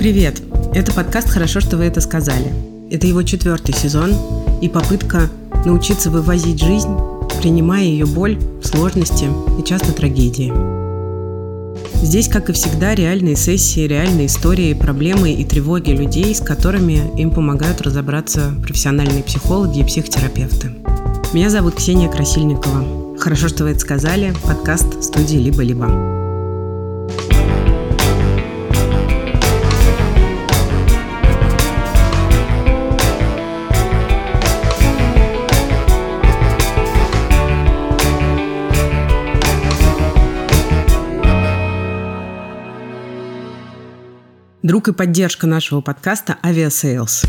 Привет! Это подкаст «Хорошо, что вы это сказали». Это его четвертый сезон и попытка научиться вывозить жизнь, принимая ее боль, сложности и часто трагедии. Здесь, как и всегда, реальные сессии, реальные истории, проблемы и тревоги людей, с которыми им помогают разобраться профессиональные психологи и психотерапевты. Меня зовут Ксения Красильникова. Хорошо, что вы это сказали. Подкаст студии «Либо-либо». Друг и поддержка нашего подкаста «Авиасейлс».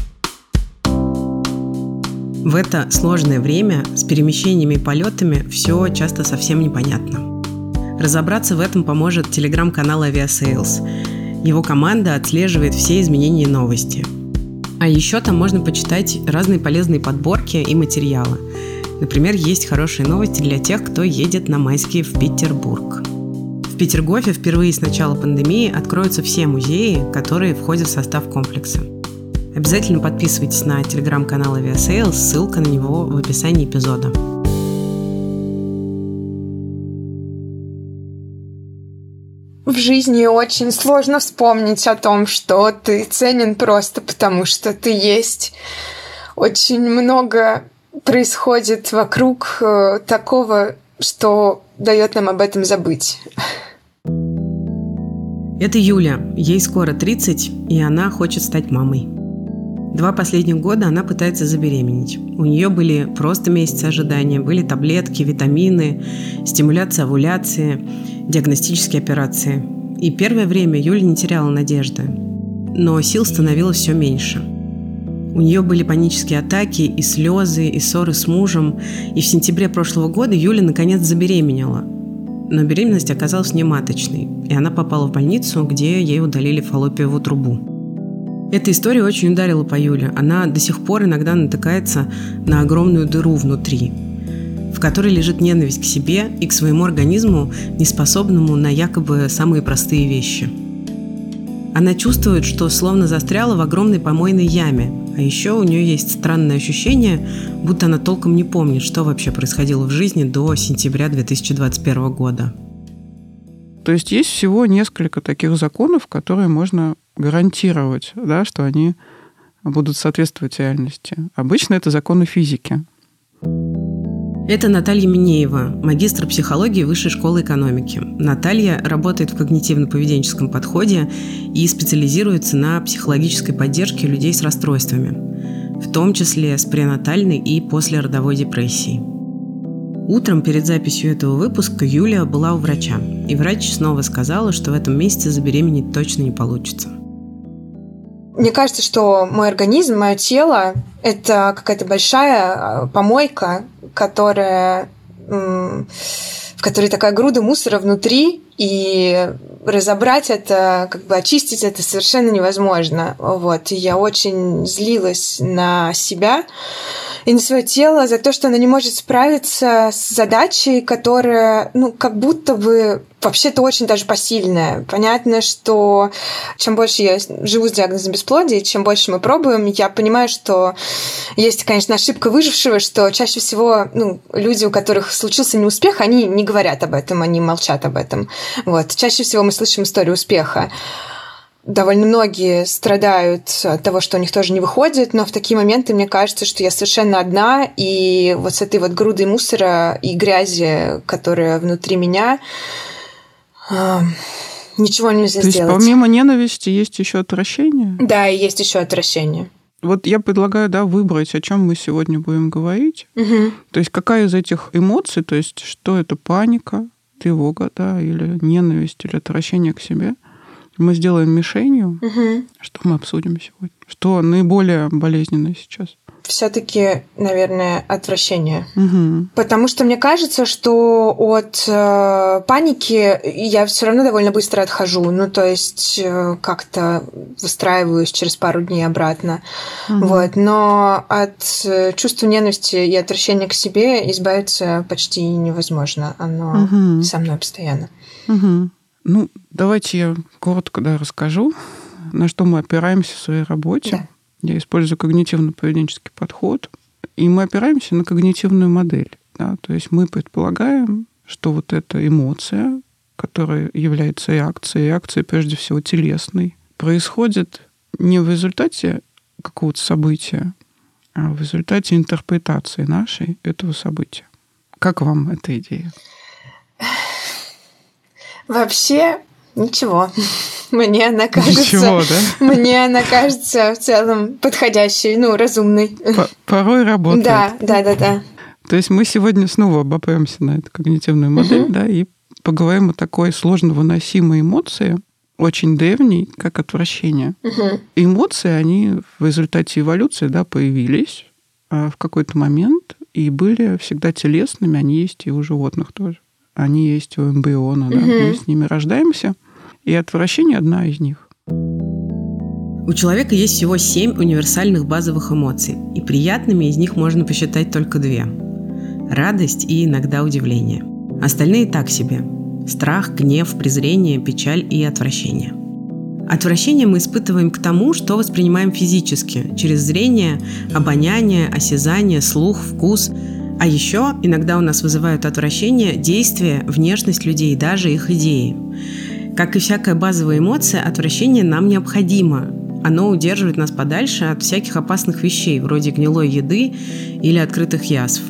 В это сложное время с перемещениями и полетами все часто совсем непонятно. Разобраться в этом поможет телеграм-канал «Авиасейлс». Его команда отслеживает все изменения и новости. А еще там можно почитать разные полезные подборки и материалы. Например, есть хорошие новости для тех, кто едет на майские в Петербург. Петергофе впервые с начала пандемии откроются все музеи, которые входят в состав комплекса. Обязательно подписывайтесь на телеграм-канал Aviasales, ссылка на него в описании эпизода. В жизни очень сложно вспомнить о том, что ты ценен просто потому, что ты есть. Очень много происходит вокруг э, такого, что дает нам об этом забыть. Это Юля, ей скоро 30, и она хочет стать мамой. Два последних года она пытается забеременеть. У нее были просто месяцы ожидания, были таблетки, витамины, стимуляция овуляции, диагностические операции. И первое время Юля не теряла надежды. Но сил становилось все меньше. У нее были панические атаки и слезы, и ссоры с мужем. И в сентябре прошлого года Юля наконец забеременела – но беременность оказалась нематочной, и она попала в больницу, где ей удалили фаллопиевую трубу. Эта история очень ударила по Юле. Она до сих пор иногда натыкается на огромную дыру внутри, в которой лежит ненависть к себе и к своему организму, неспособному на якобы самые простые вещи – она чувствует, что словно застряла в огромной помойной яме, а еще у нее есть странное ощущение, будто она толком не помнит, что вообще происходило в жизни до сентября 2021 года. То есть есть всего несколько таких законов, которые можно гарантировать, да, что они будут соответствовать реальности. Обычно это законы физики. Это Наталья Минеева, магистр психологии Высшей школы экономики. Наталья работает в когнитивно-поведенческом подходе и специализируется на психологической поддержке людей с расстройствами, в том числе с пренатальной и послеродовой депрессией. Утром перед записью этого выпуска Юлия была у врача, и врач снова сказала, что в этом месяце забеременеть точно не получится. Мне кажется, что мой организм, мое тело – это какая-то большая а, помойка, которая в которой такая груда мусора внутри, и разобрать это, как бы очистить это совершенно невозможно. Вот. И я очень злилась на себя, и на свое тело за то, что она не может справиться с задачей, которая, ну, как будто бы вообще-то очень даже посильная. Понятно, что чем больше я живу с диагнозом бесплодия, чем больше мы пробуем, я понимаю, что есть, конечно, ошибка выжившего, что чаще всего ну, люди, у которых случился неуспех, они не говорят об этом, они молчат об этом. Вот. Чаще всего мы слышим историю успеха довольно многие страдают от того, что у них тоже не выходит, но в такие моменты мне кажется, что я совершенно одна, и вот с этой вот грудой мусора и грязи, которая внутри меня, а, ничего нельзя То сделать. есть помимо ненависти есть еще отвращение? Да, и есть еще отвращение. Вот я предлагаю, да, выбрать, о чем мы сегодня будем говорить. Угу. То есть какая из этих эмоций, то есть что это паника, тревога, да, или ненависть, или отвращение к себе – мы сделаем мишенью, угу. что мы обсудим сегодня? Что наиболее болезненное сейчас? все-таки, наверное, отвращение. Угу. Потому что мне кажется, что от э, паники я все равно довольно быстро отхожу. Ну, то есть э, как-то выстраиваюсь через пару дней обратно. Угу. Вот. Но от э, чувства ненависти и отвращения к себе избавиться почти невозможно. Оно угу. со мной постоянно. Угу. Ну, давайте я коротко да, расскажу. на что мы опираемся в своей работе. Да. Я использую когнитивно-поведенческий подход, и мы опираемся на когнитивную модель. Да? То есть мы предполагаем, что вот эта эмоция, которая является реакцией, реакцией прежде всего телесной, происходит не в результате какого-то события, а в результате интерпретации нашей этого события. Как вам эта идея? Вообще ничего. Мне она кажется... Ничего, да? Мне она кажется в целом подходящей, ну, разумной. Порой работает. Да, да, да, да. То есть мы сегодня снова обопремся на эту когнитивную модель, да, и поговорим о такой сложно выносимой эмоции, очень древней, как отвращение. Эмоции, они в результате эволюции, да, появились а, в какой-то момент и были всегда телесными, они есть и у животных тоже. Они есть у эмбриона, да, мы с ними рождаемся, и отвращение одна из них. У человека есть всего семь универсальных базовых эмоций, и приятными из них можно посчитать только две – радость и иногда удивление. Остальные так себе – страх, гнев, презрение, печаль и отвращение. Отвращение мы испытываем к тому, что воспринимаем физически, через зрение, обоняние, осязание, слух, вкус. А еще иногда у нас вызывают отвращение действия, внешность людей, даже их идеи. Как и всякая базовая эмоция, отвращение нам необходимо. Оно удерживает нас подальше от всяких опасных вещей, вроде гнилой еды или открытых язв.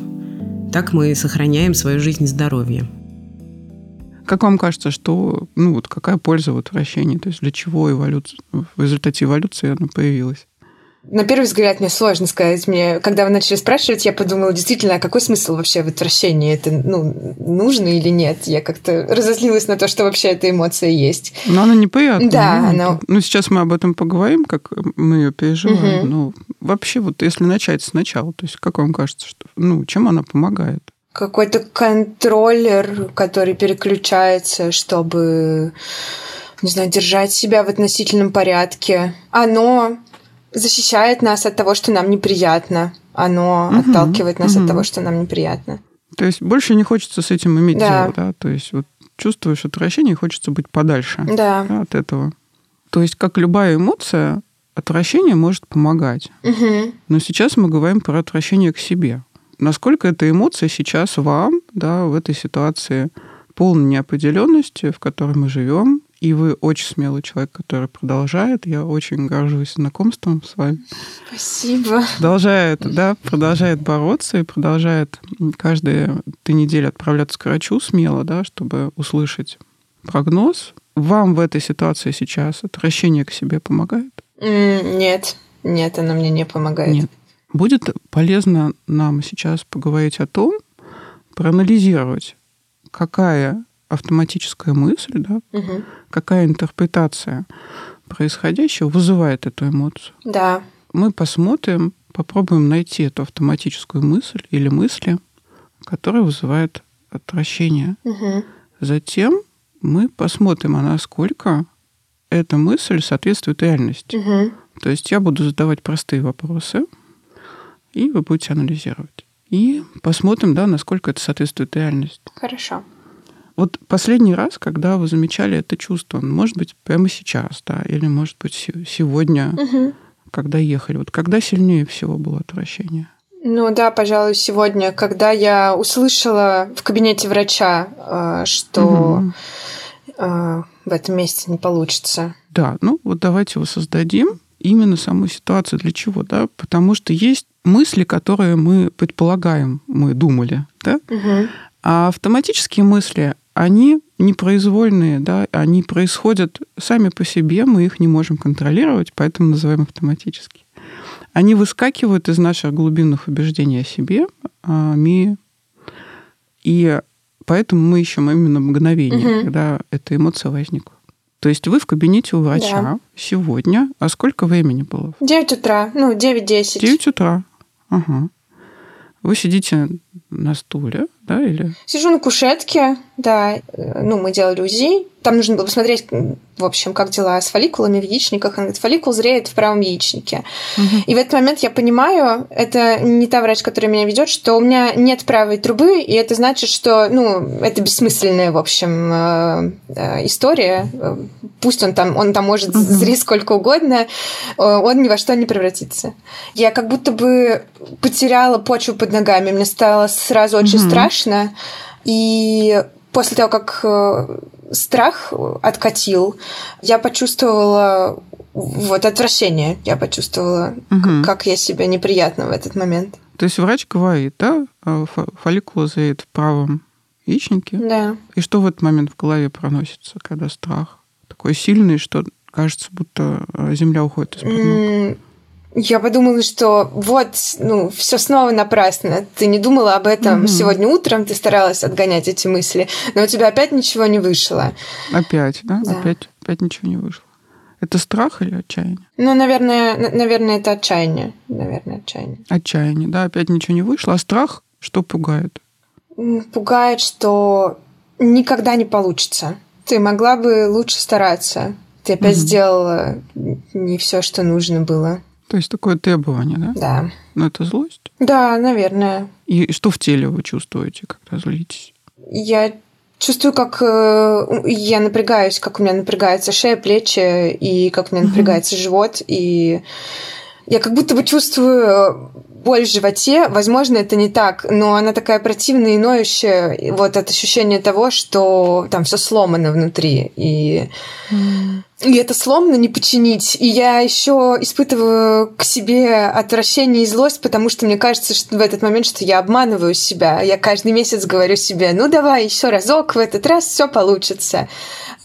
Так мы сохраняем свою жизнь и здоровье. Как вам кажется, что, ну вот какая польза в отвращении? То есть для чего эволюция, в результате эволюции она появилась? На первый взгляд мне сложно сказать. Мне, когда вы начали спрашивать, я подумала, действительно, а какой смысл вообще в отвращении? Это ну, нужно или нет? Я как-то разозлилась на то, что вообще эта эмоция есть. Но она неприятная. Да, ну, она... Ну, сейчас мы об этом поговорим, как мы ее переживаем. Угу. Ну, вообще, вот если начать сначала, то есть как вам кажется, что, ну, чем она помогает? Какой-то контроллер, который переключается, чтобы, не знаю, держать себя в относительном порядке. Оно защищает нас от того, что нам неприятно. Оно угу, отталкивает нас угу. от того, что нам неприятно. То есть больше не хочется с этим иметь да. дело, да? То есть вот чувствуешь отвращение, и хочется быть подальше да. Да, от этого. То есть как любая эмоция, отвращение может помогать. Угу. Но сейчас мы говорим про отвращение к себе. Насколько эта эмоция сейчас вам, да, в этой ситуации полной неопределенности, в которой мы живем, и вы очень смелый человек, который продолжает. Я очень горжусь знакомством с вами. Спасибо. Продолжает, да, продолжает бороться и продолжает каждые три недели отправляться к врачу смело, да, чтобы услышать прогноз. Вам в этой ситуации сейчас отвращение к себе помогает? Нет, нет, оно мне не помогает. Нет. Будет полезно нам сейчас поговорить о том, проанализировать, какая автоматическая мысль, да, угу. какая интерпретация происходящего вызывает эту эмоцию. Да. Мы посмотрим, попробуем найти эту автоматическую мысль или мысли, которая вызывает отвращение. Угу. Затем мы посмотрим, а насколько эта мысль соответствует реальности. Угу. То есть я буду задавать простые вопросы, и вы будете анализировать. И посмотрим, да, насколько это соответствует реальности. Хорошо. Вот последний раз, когда вы замечали это чувство, может быть, прямо сейчас, да, или, может быть, сегодня, угу. когда ехали, вот когда сильнее всего было отвращение? Ну да, пожалуй, сегодня, когда я услышала в кабинете врача, э, что угу. в этом месяце не получится. Да, ну вот давайте его создадим именно саму ситуацию. Для чего, да? Потому что есть мысли, которые мы предполагаем, мы думали, да? Угу. А автоматические мысли, они непроизвольные, да, они происходят сами по себе, мы их не можем контролировать, поэтому называем автоматически. Они выскакивают из наших глубинных убеждений о себе, о мире, и поэтому мы ищем именно мгновение, угу. когда эта эмоция возникла. То есть вы в кабинете у врача да. сегодня. А сколько времени было? 9 утра. Ну, 9-10. 9 утра. Ага. Вы сидите на стуле, да, или? Сижу на кушетке, да. Ну, мы делали УЗИ. Там нужно было посмотреть, в общем, как дела с фолликулами в яичниках. Она говорит, фолликул зреет в правом яичнике. Угу. И в этот момент я понимаю, это не та врач, которая меня ведет, что у меня нет правой трубы, и это значит, что, ну, это бессмысленная, в общем, э, э, история. Пусть он там, он там может угу. зреть сколько угодно, э, он ни во что не превратится. Я как будто бы потеряла почву под ногами. Мне стало сразу очень угу. страшно. И после того, как страх откатил, я почувствовала вот отвращение, я почувствовала, угу. как я себя неприятно в этот момент. То есть врач говорит, да, э, фолликул в правом яичнике? Да. И что в этот момент в голове проносится, когда страх такой сильный, что кажется, будто э, земля уходит из-под ног? Я подумала, что вот, ну, все снова напрасно. Ты не думала об этом угу. сегодня утром, ты старалась отгонять эти мысли, но у тебя опять ничего не вышло. Опять, да? да. Опять, опять ничего не вышло. Это страх или отчаяние? Ну, наверное, наверное, это отчаяние. Наверное, отчаяние. Отчаяние, да, опять ничего не вышло. А страх что пугает? Пугает, что никогда не получится. Ты могла бы лучше стараться. Ты опять угу. сделала не все, что нужно было. То есть такое требование, да? Да. Но это злость? Да, наверное. И что в теле вы чувствуете, когда злитесь? Я чувствую, как э, я напрягаюсь, как у меня напрягается шея, плечи, и как у меня напрягается живот, и я как будто бы чувствую боль в животе. Возможно, это не так, но она такая противная и ноющая. Вот от ощущения того, что там все сломано внутри. И, и это сломано не починить. И я еще испытываю к себе отвращение и злость, потому что мне кажется, что в этот момент, что я обманываю себя. Я каждый месяц говорю себе, ну давай еще разок, в этот раз все получится.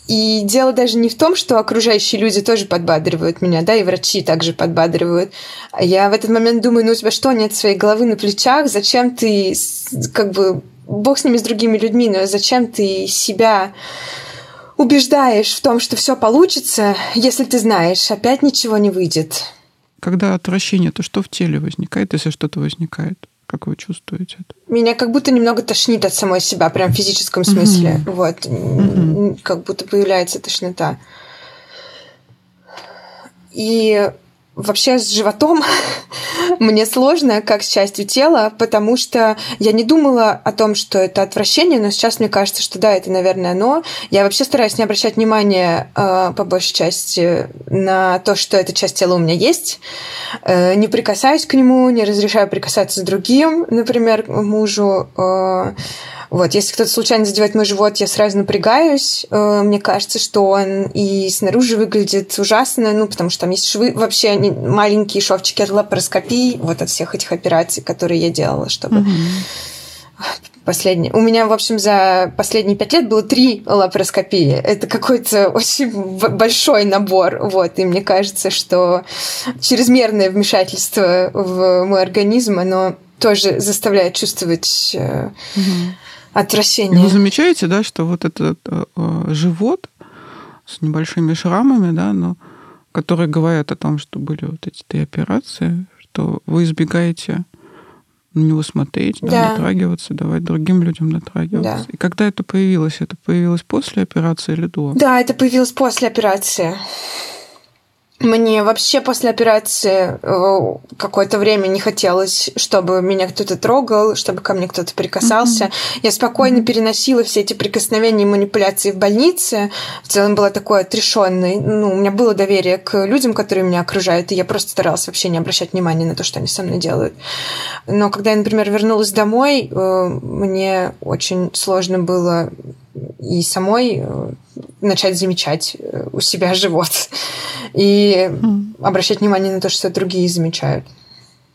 И дело даже не в том, что окружающие люди тоже подбадривают меня, да, и врачи также подбадривают. Я в этот момент думаю, ну у тебя что, нет своей головы на плечах? Зачем ты, как бы, бог с ними, с другими людьми, но зачем ты себя убеждаешь в том, что все получится, если ты знаешь, опять ничего не выйдет? Когда отвращение, то что в теле возникает, если что-то возникает? Как вы чувствуете это? Меня как будто немного тошнит от самой себя, прям в физическом смысле. Угу. Вот. Угу. Как будто появляется тошнота. И вообще с животом мне сложно, как с частью тела, потому что я не думала о том, что это отвращение, но сейчас мне кажется, что да, это, наверное, оно. Я вообще стараюсь не обращать внимания э, по большей части на то, что эта часть тела у меня есть. Э, не прикасаюсь к нему, не разрешаю прикасаться с другим, например, мужу. Э, вот, если кто-то случайно задевает мой живот, я сразу напрягаюсь. Э, мне кажется, что он и снаружи выглядит ужасно, ну, потому что там есть швы, вообще маленькие шовчики от лапароскопии, вот от всех этих операций, которые я делала, чтобы... Угу. Последний. У меня, в общем, за последние пять лет было три лапароскопии. Это какой-то очень большой набор. Вот. И мне кажется, что чрезмерное вмешательство в мой организм, оно тоже заставляет чувствовать угу отвращение. И вы замечаете, да, что вот этот э, живот с небольшими шрамами, да, но которые говорят о том, что были вот эти три операции, что вы избегаете на него смотреть, да. Да, дотрагиваться, давать другим людям дотрагиваться. Да. И когда это появилось? Это появилось после операции или до? Да, это появилось после операции. Мне вообще после операции э, какое-то время не хотелось, чтобы меня кто-то трогал, чтобы ко мне кто-то прикасался. Mm-hmm. Я спокойно mm-hmm. переносила все эти прикосновения и манипуляции в больнице. В целом была такой отрешенной. Ну, у меня было доверие к людям, которые меня окружают, и я просто старалась вообще не обращать внимания на то, что они со мной делают. Но когда я, например, вернулась домой, э, мне очень сложно было и самой э, начать замечать э, у себя живот и обращать внимание на то, что другие замечают.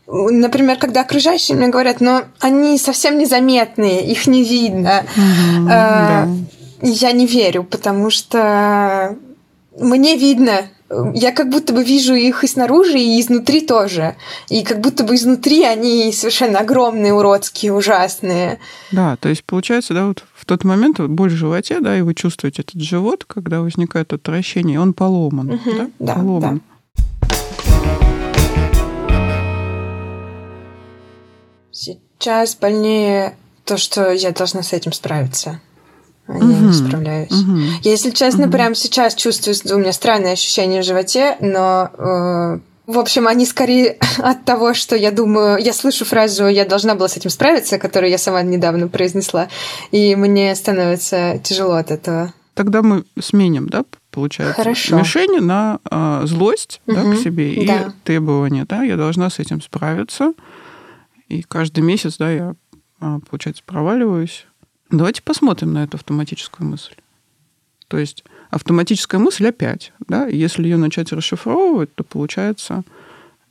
Например, когда окружающие мне говорят, но они совсем незаметные, их не видно. Mm-hmm, да. Я не верю, потому что мне видно, я как будто бы вижу их и снаружи, и изнутри тоже. И как будто бы изнутри они совершенно огромные, уродские, ужасные. Да, то есть получается, да, вот в тот момент боль в животе, да, и вы чувствуете этот живот, когда возникает отвращение, он поломан, угу, да? да? Поломан. Да. Сейчас больнее то, что я должна с этим справиться. А угу. я не справляюсь. Угу. Я, если честно, угу. прямо сейчас чувствую, у меня странное ощущение в животе, но э, в общем, они скорее от того, что я думаю, я слышу фразу «я должна была с этим справиться», которую я сама недавно произнесла, и мне становится тяжело от этого. Тогда мы сменим, да, получается, Хорошо. мишени на э, злость угу. да, к себе и да. требование, да, я должна с этим справиться, и каждый месяц, да, я, а, получается, проваливаюсь. Давайте посмотрим на эту автоматическую мысль. То есть автоматическая мысль опять, да, если ее начать расшифровывать, то получается,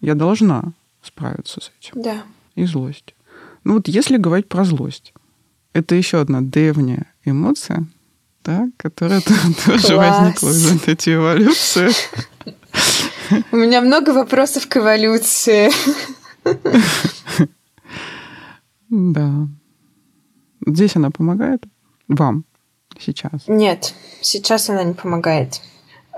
я должна справиться с этим. Да. И злость. Ну вот если говорить про злость, это еще одна древняя эмоция, да, которая тоже возникла из этой эволюции. У меня много вопросов к эволюции. Да. Здесь она помогает вам сейчас? Нет, сейчас она не помогает.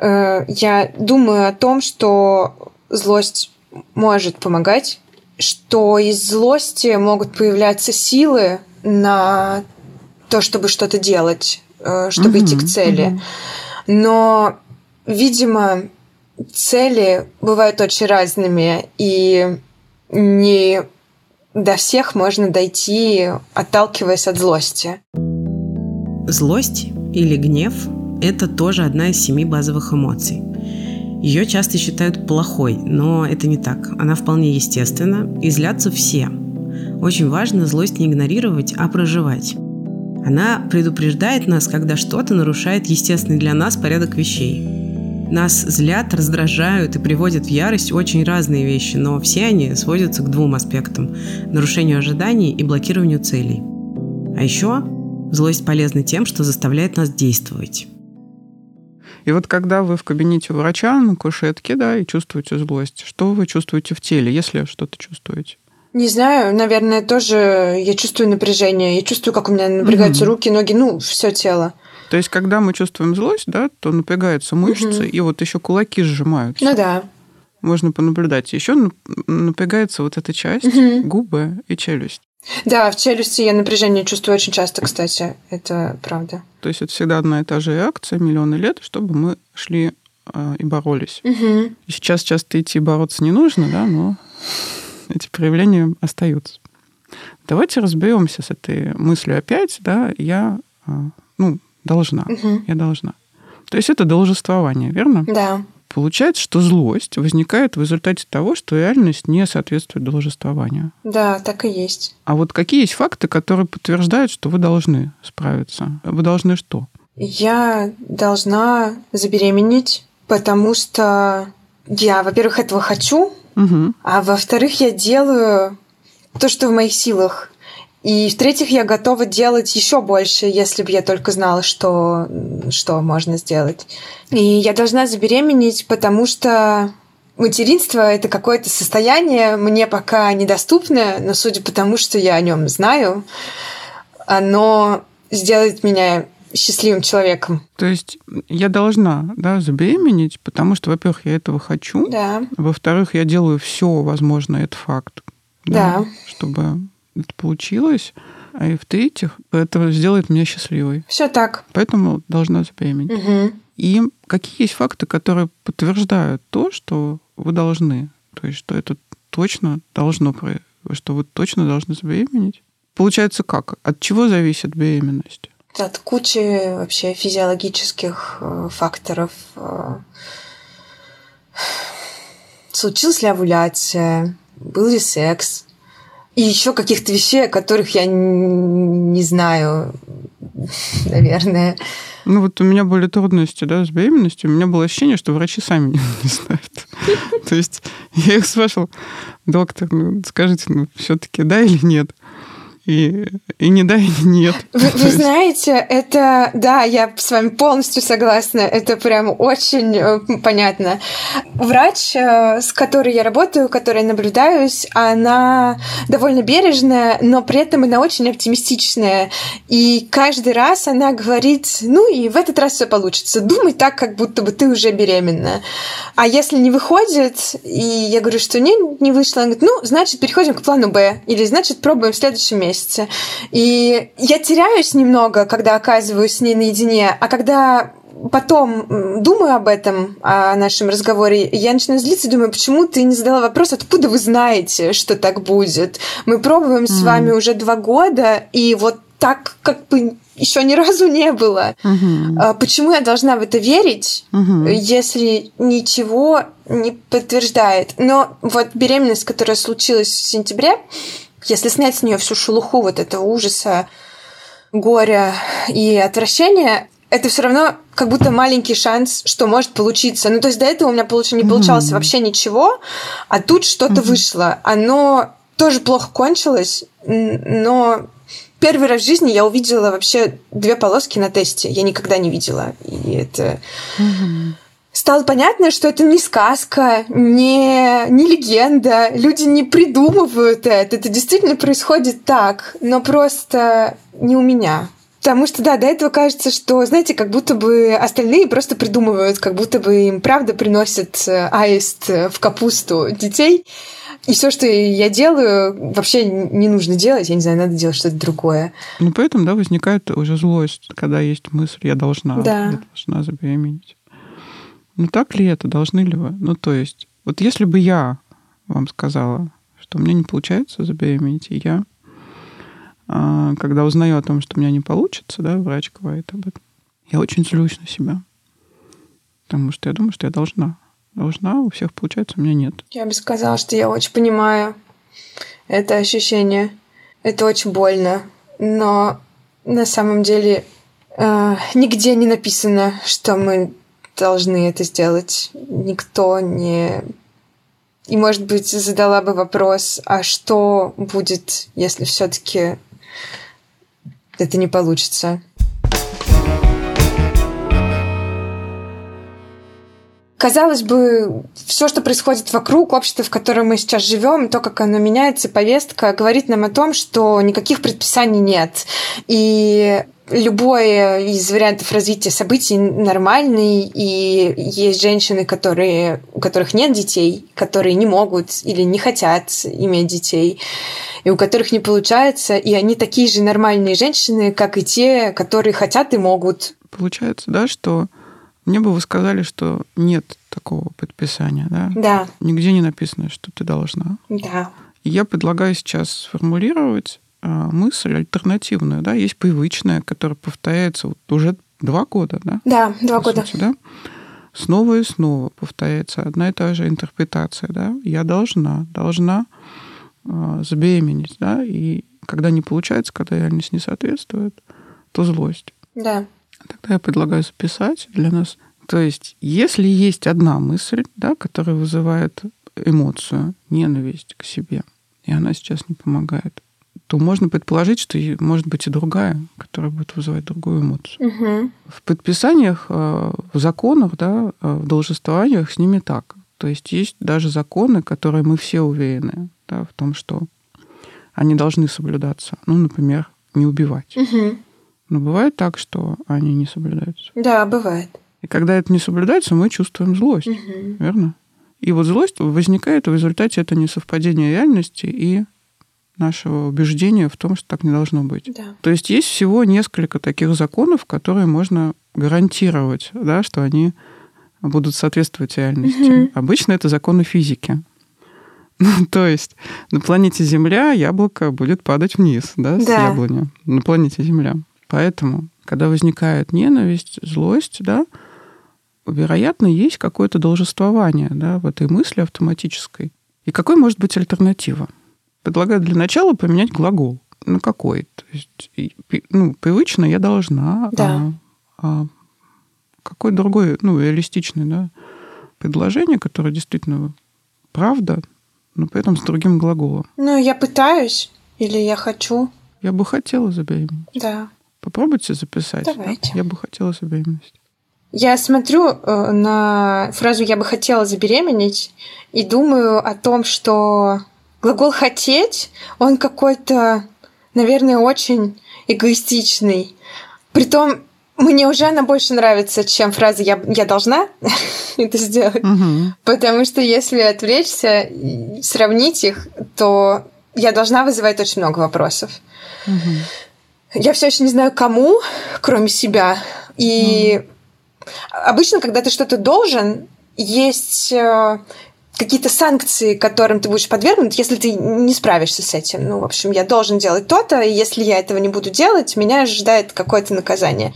Э, я думаю о том, что злость может помогать, что из злости могут появляться силы на то, чтобы что-то делать, э, чтобы угу, идти к цели. Угу. Но, видимо, цели бывают очень разными, и не до всех можно дойти, отталкиваясь от злости. Злость или гнев – это тоже одна из семи базовых эмоций. Ее часто считают плохой, но это не так. Она вполне естественна, и злятся все. Очень важно злость не игнорировать, а проживать. Она предупреждает нас, когда что-то нарушает естественный для нас порядок вещей. Нас злят, раздражают и приводят в ярость очень разные вещи, но все они сводятся к двум аспектам – нарушению ожиданий и блокированию целей. А еще Злость полезна тем, что заставляет нас действовать. И вот когда вы в кабинете врача на кушетке, да, и чувствуете злость, что вы чувствуете в теле, если что-то чувствуете? Не знаю, наверное, тоже я чувствую напряжение, я чувствую, как у меня напрягаются угу. руки, ноги, ну, все тело. То есть, когда мы чувствуем злость, да, то напрягаются мышцы, угу. и вот еще кулаки сжимаются. Ну да. Можно понаблюдать. Еще напрягается вот эта часть, угу. губы и челюсть. Да, в челюсти я напряжение чувствую очень часто, кстати. Это правда. То есть это всегда одна и та же реакция миллионы лет, чтобы мы шли э, и боролись. Угу. И сейчас часто идти бороться не нужно, да, но эти проявления остаются. Давайте разберемся с этой мыслью опять, да, я, э, ну, должна, угу. я должна. То есть это должествование, верно? Да. Получается, что злость возникает в результате того, что реальность не соответствует должествованию. Да, так и есть. А вот какие есть факты, которые подтверждают, что вы должны справиться? Вы должны что? Я должна забеременеть, потому что я, во-первых, этого хочу, угу. а во-вторых, я делаю то, что в моих силах. И в-третьих, я готова делать еще больше, если бы я только знала, что, что можно сделать. И я должна забеременеть, потому что материнство — это какое-то состояние, мне пока недоступное, но судя по тому, что я о нем знаю, оно сделает меня счастливым человеком. То есть я должна да, забеременеть, потому что, во-первых, я этого хочу. Да. Во-вторых, я делаю все возможное, это факт. Да. да. Чтобы это получилось. А и в-третьих, это сделает меня счастливой. Все так. Поэтому должна забеременеть. Угу. И какие есть факты, которые подтверждают то, что вы должны? То есть, что это точно должно что вы точно должны забеременеть? Получается как? От чего зависит беременность? От кучи вообще физиологических э, факторов. Э, случилась ли овуляция? Был ли секс? И еще каких-то вещей, о которых я не знаю, наверное. Ну вот у меня были трудности да, с беременностью. У меня было ощущение, что врачи сами не знают. То есть я их спрашивала, доктор, ну скажите, ну все-таки да или нет? И, и не да, и нет. Вы, вы знаете, это, да, я с вами полностью согласна, это прям очень э, понятно. Врач, э, с которой я работаю, которой наблюдаюсь, она довольно бережная, но при этом она очень оптимистичная. И каждый раз она говорит, ну и в этот раз все получится. Думай так, как будто бы ты уже беременна. А если не выходит, и я говорю, что не, не вышло, она говорит, ну, значит, переходим к плану Б, или значит, пробуем в следующем месяце месяце. И я теряюсь немного, когда оказываюсь с ней наедине, а когда потом думаю об этом, о нашем разговоре, я начинаю злиться, думаю, почему ты не задала вопрос, откуда вы знаете, что так будет? Мы пробуем mm. с вами уже два года, и вот так как бы еще ни разу не было. Угу. Почему я должна в это верить, угу. если ничего не подтверждает? Но вот беременность, которая случилась в сентябре, если снять с нее всю шелуху вот этого ужаса, горя и отвращения, это все равно как будто маленький шанс, что может получиться. Ну, то есть до этого у меня получ... не получалось mm-hmm. вообще ничего, а тут что-то mm-hmm. вышло. Оно тоже плохо кончилось, но первый раз в жизни я увидела вообще две полоски на тесте. Я никогда не видела. И это... Mm-hmm. Стало понятно, что это не сказка, не, не легенда. Люди не придумывают это. Это действительно происходит так, но просто не у меня. Потому что, да, до этого кажется, что, знаете, как будто бы остальные просто придумывают, как будто бы им правда приносят э, аист в капусту детей. И все, что я делаю, вообще не нужно делать. Я не знаю, надо делать что-то другое. Ну, поэтому, да, возникает уже злость, когда есть мысль, я должна, да. я должна забеременеть. Ну, так ли это? Должны ли вы? Ну, то есть, вот если бы я вам сказала, что у меня не получается забеременеть, и я а, когда узнаю о том, что у меня не получится, да, врач говорит об этом, я очень злюсь на себя. Потому что я думаю, что я должна. Должна, у всех получается, у меня нет. Я бы сказала, что я очень понимаю это ощущение. Это очень больно. Но на самом деле э, нигде не написано, что мы должны это сделать. Никто не и, может быть, задала бы вопрос, а что будет, если все-таки это не получится. Казалось бы, все, что происходит вокруг, общество, в котором мы сейчас живем, то, как оно меняется, повестка, говорит нам о том, что никаких предписаний нет. И любой из вариантов развития событий нормальный, и есть женщины, которые, у которых нет детей, которые не могут или не хотят иметь детей и у которых не получается, и они такие же нормальные женщины, как и те, которые хотят и могут. Получается, да, что мне бы вы сказали, что нет такого подписания, да? Да. Нигде не написано, что ты должна. Да. И я предлагаю сейчас сформулировать мысль альтернативную, да, есть привычная, которая повторяется вот уже два года, да? Да, два года. Сути, да? Снова и снова повторяется одна и та же интерпретация, да? Я должна, должна а, забеременеть, да, и когда не получается, когда реальность не соответствует, то злость. Да. Тогда я предлагаю записать для нас. То есть, если есть одна мысль, да, которая вызывает эмоцию, ненависть к себе, и она сейчас не помогает, то можно предположить, что может быть и другая, которая будет вызывать другую эмоцию. Угу. В предписаниях, а, в законах, да, а, в должествованиях с ними так. То есть есть даже законы, которые мы все уверены да, в том, что они должны соблюдаться. Ну, например, не убивать. Угу. Но бывает так, что они не соблюдаются. Да, бывает. И когда это не соблюдается, мы чувствуем злость, угу. верно? И вот злость возникает в результате это несовпадения реальности и нашего убеждения в том, что так не должно быть. Да. То есть есть всего несколько таких законов, которые можно гарантировать, да, что они будут соответствовать реальности. Угу. Обычно это законы физики. Ну, то есть на планете Земля яблоко будет падать вниз, да, с да. яблони. На планете Земля. Поэтому, когда возникает ненависть, злость, да, вероятно, есть какое-то должествование да, в этой мысли автоматической. И какой может быть альтернатива? Предлагаю для начала поменять глагол. На какой? То есть, ну, привычно я должна. Да. А, а какой другой, ну, реалистичный, да, предложение, которое действительно правда, но при этом с другим глаголом. Ну, я пытаюсь или я хочу. Я бы хотела забеременеть. Да. Попробуйте записать. Давайте. Я бы хотела забеременеть. Я смотрю э, на фразу «я бы хотела забеременеть» и думаю о том, что глагол «хотеть», он какой-то, наверное, очень эгоистичный. Притом мне уже она больше нравится, чем фраза «я, я должна это сделать». Угу. Потому что если отвлечься сравнить их, то «я должна» вызывает очень много вопросов. Угу. Я все еще не знаю, кому, кроме себя. И угу. обычно, когда ты что-то должен, есть э, какие-то санкции, которым ты будешь подвергнут, если ты не справишься с этим. Ну, в общем, я должен делать то-то, и если я этого не буду делать, меня ожидает какое-то наказание.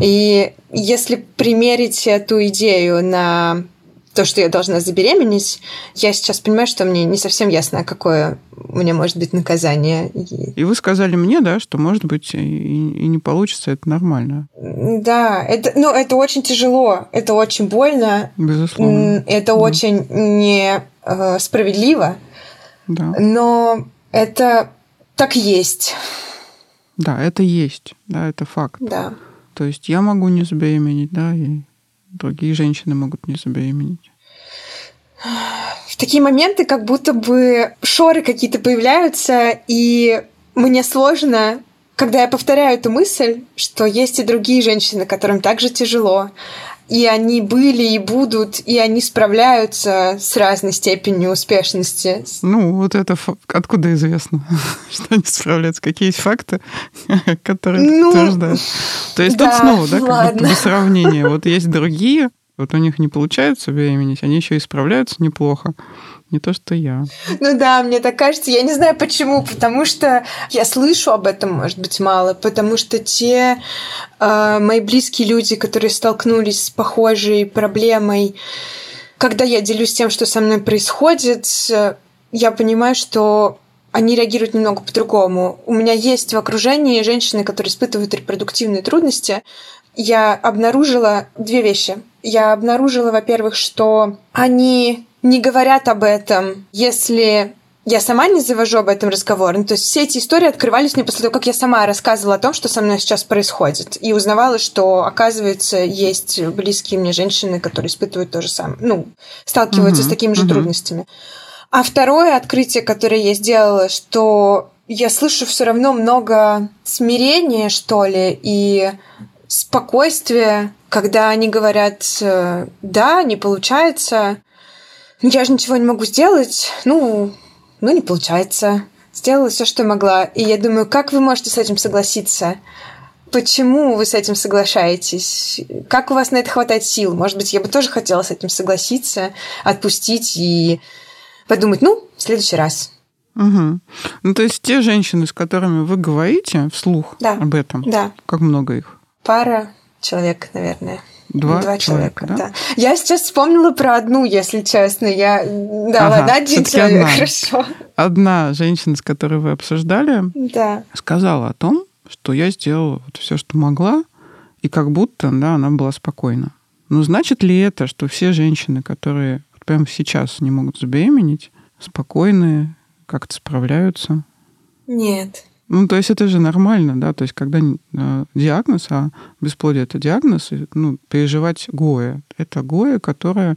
И если примерить эту идею на то, что я должна забеременеть, я сейчас понимаю, что мне не совсем ясно, какое у меня может быть наказание. И вы сказали мне, да, что, может быть, и, и не получится, это нормально. Да, это, ну, это очень тяжело, это очень больно. Безусловно. Это да. очень несправедливо. Да. Но это так есть. Да, это есть, да, это факт. Да. То есть я могу не забеременеть, да, и другие женщины могут не забеременеть. В такие моменты как будто бы шоры какие-то появляются, и мне сложно, когда я повторяю эту мысль, что есть и другие женщины, которым также тяжело, и они были и будут, и они справляются с разной степенью успешности. Ну, вот это откуда известно, что они справляются? Какие есть факты, которые ну, утверждают? То есть да, тут снова, да, как будто бы сравнение. Вот есть другие, вот у них не получается беременеть, они еще и справляются неплохо. Не то, что я. Ну да, мне так кажется. Я не знаю почему, потому что я слышу об этом, может быть, мало, потому что те э, мои близкие люди, которые столкнулись с похожей проблемой, когда я делюсь тем, что со мной происходит, я понимаю, что они реагируют немного по-другому. У меня есть в окружении женщины, которые испытывают репродуктивные трудности. Я обнаружила две вещи. Я обнаружила, во-первых, что они не говорят об этом, если я сама не завожу об этом разговор. Ну, то есть все эти истории открывались мне после того, как я сама рассказывала о том, что со мной сейчас происходит. И узнавала, что, оказывается, есть близкие мне женщины, которые испытывают то же самое. Ну, сталкиваются uh-huh, с такими же uh-huh. трудностями. А второе открытие, которое я сделала, что я слышу все равно много смирения, что ли, и спокойствия, когда они говорят, э, да, не получается, я же ничего не могу сделать, ну, ну не получается. Сделала все, что могла. И я думаю, как вы можете с этим согласиться? Почему вы с этим соглашаетесь? Как у вас на это хватает сил? Может быть, я бы тоже хотела с этим согласиться, отпустить и подумать, ну, в следующий раз. Угу. Ну, то есть те женщины, с которыми вы говорите вслух да. об этом, да. как много их? Пара человек, наверное. Два, Два человека, человека, да? да. Я сейчас вспомнила про одну, если честно. Я... Да, ага, ладно, один человек, одна. хорошо. Одна женщина, с которой вы обсуждали, да. сказала о том, что я сделала вот все, что могла, и как будто, да, она была спокойна. Но значит ли это, что все женщины, которые прямо сейчас не могут забеременеть, спокойные, как-то справляются? Нет. Ну, то есть это же нормально, да, то есть когда э, диагноз, а бесплодие это диагноз, ну, переживать ГОЭ. Это ГОЭ, которое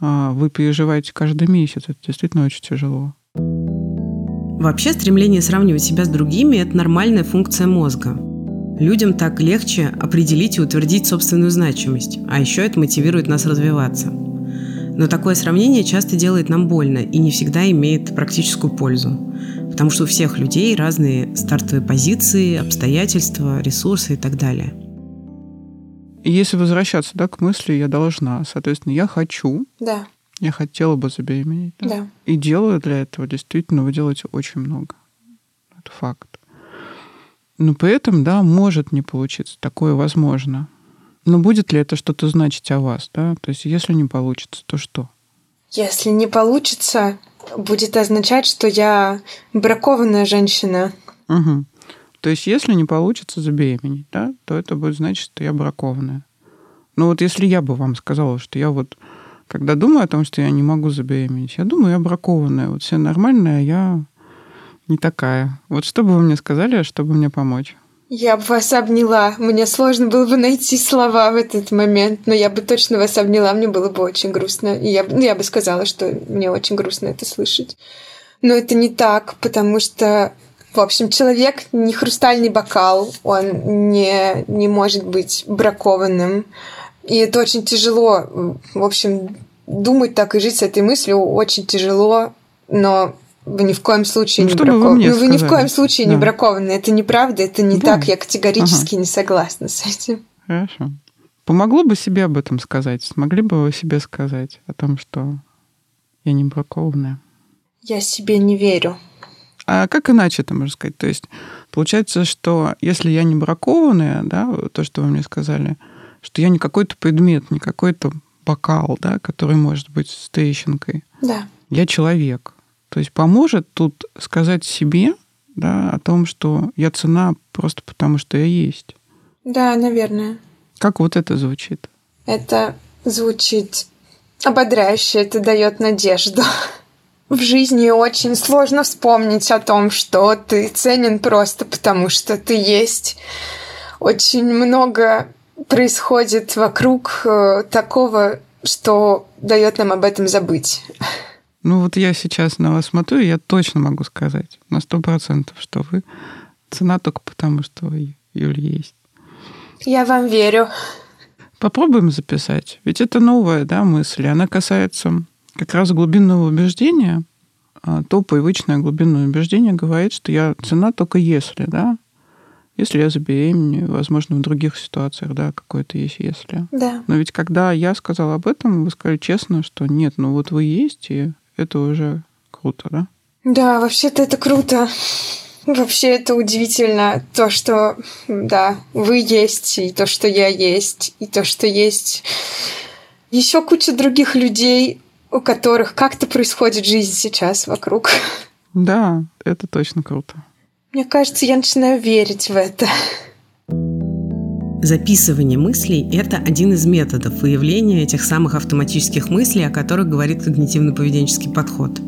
э, вы переживаете каждый месяц. Это действительно очень тяжело. Вообще стремление сравнивать себя с другими – это нормальная функция мозга. Людям так легче определить и утвердить собственную значимость, а еще это мотивирует нас развиваться. Но такое сравнение часто делает нам больно и не всегда имеет практическую пользу потому что у всех людей разные стартовые позиции, обстоятельства, ресурсы и так далее. Если возвращаться да, к мысли «я должна», соответственно, я хочу, да. я хотела бы забеременеть. Да? Да. И делаю для этого, действительно, вы делаете очень много. Это факт. Но при этом, да, может не получиться, такое возможно. Но будет ли это что-то значить о вас, да? То есть если не получится, то что? Если не получится, будет означать, что я бракованная женщина. Угу. То есть, если не получится забеременеть, да, то это будет значить, что я бракованная. Ну вот если я бы вам сказала, что я вот, когда думаю о том, что я не могу забеременеть, я думаю, я бракованная. Вот все нормальные, а я не такая. Вот что бы вы мне сказали, чтобы мне помочь? Я бы вас обняла. Мне сложно было бы найти слова в этот момент, но я бы точно вас обняла, мне было бы очень грустно. И я, ну, я бы сказала, что мне очень грустно это слышать. Но это не так, потому что, в общем, человек не хрустальный бокал, он не, не может быть бракованным. И это очень тяжело. В общем, думать так и жить с этой мыслью очень тяжело, но Вы ни в коем случае Ну, не вы бракованы. мне Ну, вы ни в коем случае не Да. бракованы. Это неправда, это не Да. так. Я категорически не согласна с этим. Хорошо. Помогло бы себе об этом сказать? Смогли бы вы себе сказать о том, что я не бракованная? Я себе не верю. А как иначе это можно сказать? То есть получается, что если я не бракованная, да, то, что вы мне сказали, что я не какой-то предмет, не какой-то бокал, да, который может быть с трещинкой. Да. Я человек. То есть поможет тут сказать себе да, о том, что я цена просто потому, что я есть. Да, наверное. Как вот это звучит? Это звучит ободряюще, это дает надежду. В жизни очень сложно вспомнить о том, что ты ценен просто потому, что ты есть. Очень много происходит вокруг э, такого, что дает нам об этом забыть. Ну вот я сейчас на вас смотрю, и я точно могу сказать на сто процентов, что вы цена только потому, что Юль, есть. Я вам верю. Попробуем записать. Ведь это новая да, мысль. Она касается как раз глубинного убеждения. А То привычное глубинное убеждение говорит, что я цена только если, да, если я забеременею, возможно, в других ситуациях, да, какое-то есть если. Да. Но ведь когда я сказала об этом, вы сказали честно, что нет, ну вот вы есть, и это уже круто, да? Да, вообще-то это круто. Вообще это удивительно, то, что, да, вы есть, и то, что я есть, и то, что есть еще куча других людей, у которых как-то происходит жизнь сейчас вокруг. Да, это точно круто. Мне кажется, я начинаю верить в это. Записывание мыслей – это один из методов выявления этих самых автоматических мыслей, о которых говорит когнитивно-поведенческий подход.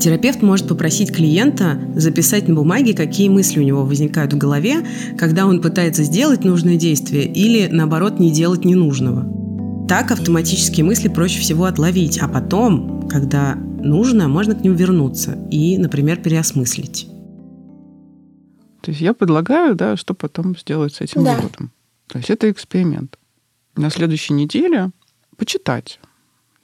Терапевт может попросить клиента записать на бумаге, какие мысли у него возникают в голове, когда он пытается сделать нужное действие или, наоборот, не делать ненужного. Так автоматические мысли проще всего отловить, а потом, когда нужно, можно к ним вернуться и, например, переосмыслить. То есть я предлагаю, да, что потом сделать с этим Да. выводом. То есть это эксперимент. На следующей неделе почитать.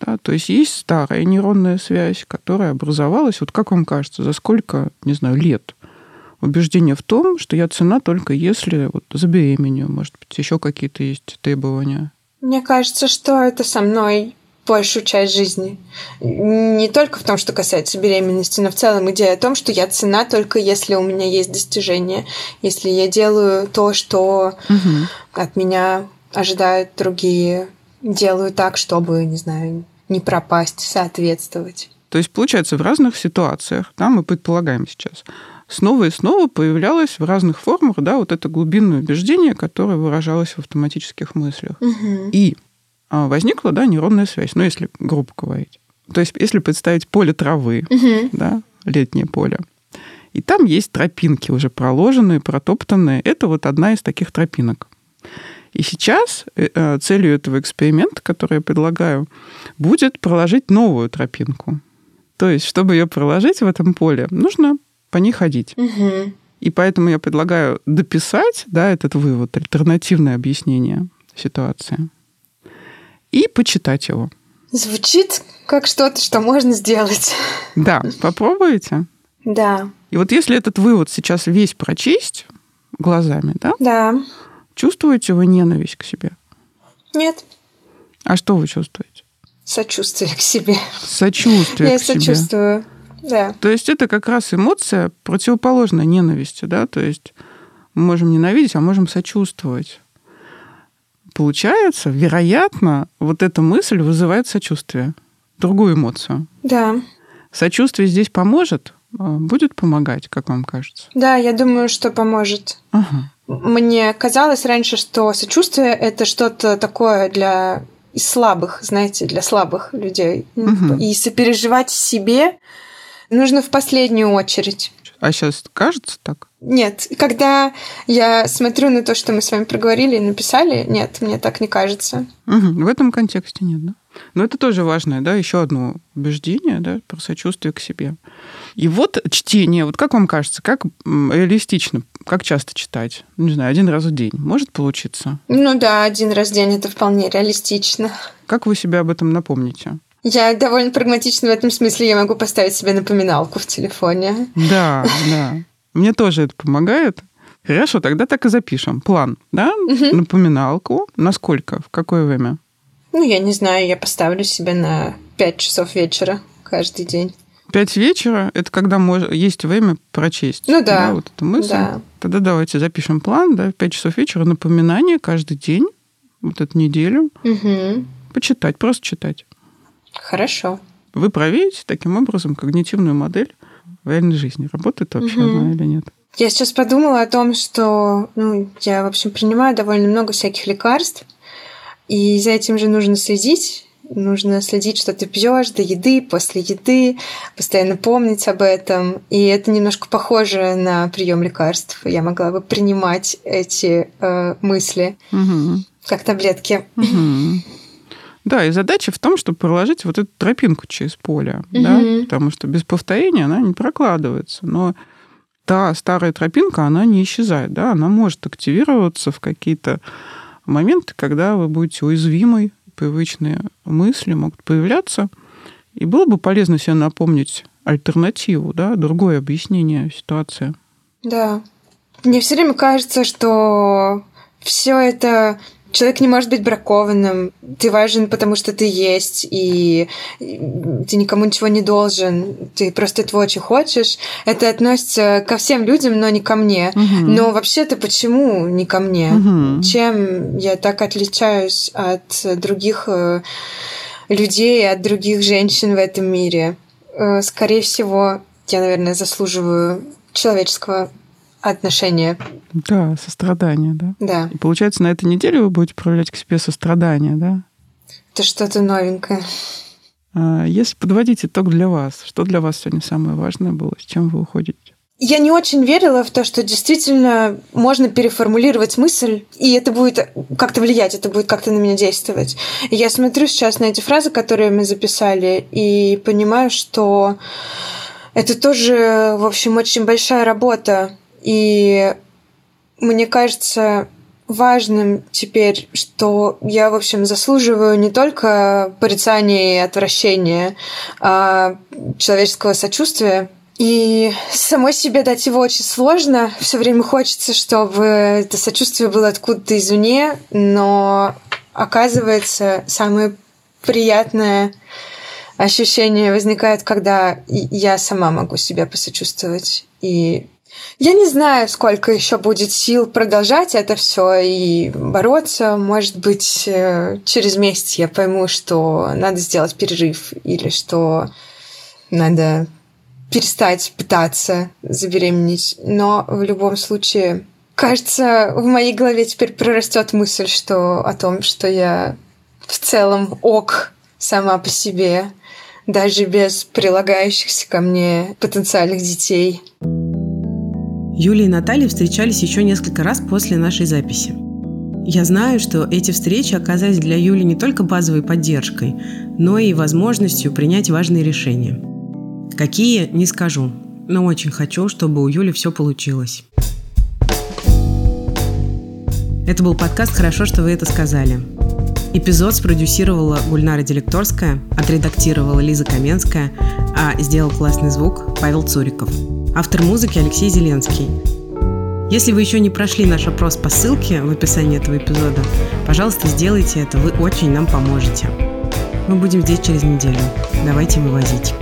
Да, то есть есть старая нейронная связь, которая образовалась, вот как вам кажется, за сколько, не знаю, лет? Убеждение в том, что я цена только если вот забеременею, может быть, еще какие-то есть требования. Мне кажется, что это со мной большую часть жизни. Не только в том, что касается беременности, но в целом идея о том, что я цена только если у меня есть достижения, если я делаю то, что от меня ожидают другие, делаю так, чтобы, не знаю, не пропасть, соответствовать. То есть, получается, в разных ситуациях, да, мы предполагаем сейчас, снова и снова появлялось в разных формах, да, вот это глубинное убеждение, которое выражалось в автоматических мыслях. И а, возникла, да, нейронная связь, ну, если грубо говорить. То есть, если представить поле травы, да, летнее поле, и там есть тропинки уже проложенные, протоптанные. Это вот одна из таких тропинок. И сейчас э, э, целью этого эксперимента, который я предлагаю, будет проложить новую тропинку. То есть, чтобы ее проложить в этом поле, нужно по ней ходить. Мгм. И поэтому я предлагаю дописать да, этот вывод, альтернативное объяснение ситуации, и почитать его. Звучит как что-то, что можно сделать. Да, попробуйте. Да, И вот если этот вывод сейчас весь прочесть глазами, да, да. чувствуете вы ненависть к себе? Нет, А что вы чувствуете? сочувствие к себе. Сочувствие Я к себе. сочувствую. Да. То есть это как раз эмоция противоположная ненависти, да, то есть мы можем ненавидеть, а можем сочувствовать. Получается, вероятно, вот эта мысль вызывает сочувствие, другую эмоцию. Да. Сочувствие здесь поможет, а, будет помогать, как вам кажется? Да, я думаю, что поможет. Ага. Мне казалось раньше, что сочувствие это что-то такое для слабых, знаете, для слабых людей. Мгм. И сопереживать себе нужно в последнюю очередь. А сейчас кажется так? Нет, когда я смотрю на то, что мы с вами проговорили и написали, нет, мне так не кажется. Мгм. В этом контексте нет, да? Но это тоже важное, да, еще одно убеждение, да, про сочувствие к себе. И вот чтение, вот как вам кажется, как реалистично, как часто читать? Не знаю, один раз в день может получиться? Ну да, один раз в день это вполне реалистично. Как вы себе об этом напомните? Я довольно прагматична в этом смысле. Я могу поставить себе напоминалку в телефоне. Да, да. Мне тоже это помогает. Хорошо, тогда так и запишем. План, да? Угу. Напоминалку. На сколько? В какое время? Ну, я не знаю, я поставлю себе на 5 часов вечера каждый день. Пять вечера – это когда мож... есть время прочесть. Ну да. да вот эту мысль. Да. Тогда давайте запишем план, да, пять часов вечера, напоминание каждый день, вот эту неделю. Угу. Почитать, просто читать. Хорошо. Вы проверите таким образом когнитивную модель в реальной жизни. Работает вообще угу. она или нет? Я сейчас подумала о том, что ну, я, в общем, принимаю довольно много всяких лекарств, и за этим же нужно следить. Нужно следить, что ты пьешь до еды, после еды, постоянно помнить об этом. И это немножко похоже на прием лекарств. Я могла бы принимать эти э, мысли угу. как таблетки. Угу. Да, и задача в том, чтобы проложить вот эту тропинку через поле, угу. да, потому что без повторения она не прокладывается. Но та старая тропинка, она не исчезает, да, она может активироваться в какие-то моменты, когда вы будете уязвимой, привычные мысли могут появляться. И было бы полезно себе напомнить альтернативу, да, другое объяснение ситуации. Да. Мне все время кажется, что все это человек не может быть бракованным. Ты важен, потому что ты есть, и ты никому ничего не должен. Ты просто этого очень хочешь. Это относится ко всем людям, но не ко мне. Угу. Но вообще-то почему не ко мне? Угу. Чем я так отличаюсь от других э, людей, от других женщин в этом мире? Э, скорее всего, я, наверное, заслуживаю человеческого отношения. Да, сострадание, да. Да. И получается, на этой неделе вы будете проявлять к себе сострадание, да? Это что-то новенькое. А если подводить итог для вас, что для вас сегодня самое важное было, с чем вы уходите? Я не очень верила в то, что действительно можно переформулировать мысль, и это будет как-то влиять, это будет как-то на меня действовать. Я смотрю сейчас на эти фразы, которые мы записали, и понимаю, что это тоже, в общем, очень большая работа и мне кажется важным теперь, что я, в общем, заслуживаю не только порицания и отвращения, а человеческого сочувствия. И самой себе дать его очень сложно. Все время хочется, чтобы это сочувствие было откуда-то извне, но оказывается, самое приятное ощущение возникает, когда я сама могу себя посочувствовать. И я не знаю, сколько еще будет сил продолжать это все и бороться. Может быть, э, через месяц я пойму, что надо сделать перерыв или что надо перестать пытаться забеременеть. Но в любом случае, кажется, в моей голове теперь прорастет мысль, что о том, что я в целом ок сама по себе, даже без прилагающихся ко мне потенциальных детей. Юлия и Наталья встречались еще несколько раз после нашей записи. Я знаю, что эти встречи оказались для Юли не только базовой поддержкой, но и возможностью принять важные решения. Какие, не скажу, но очень хочу, чтобы у Юли все получилось. Это был подкаст «Хорошо, что вы это сказали». Эпизод спродюсировала Гульнара Делекторская, отредактировала Лиза Каменская, а сделал классный звук Павел Цуриков – Автор музыки Алексей Зеленский. Если вы еще не прошли наш опрос по ссылке в описании этого эпизода, пожалуйста, сделайте это, вы очень нам поможете. Мы будем здесь через неделю. Давайте вывозить.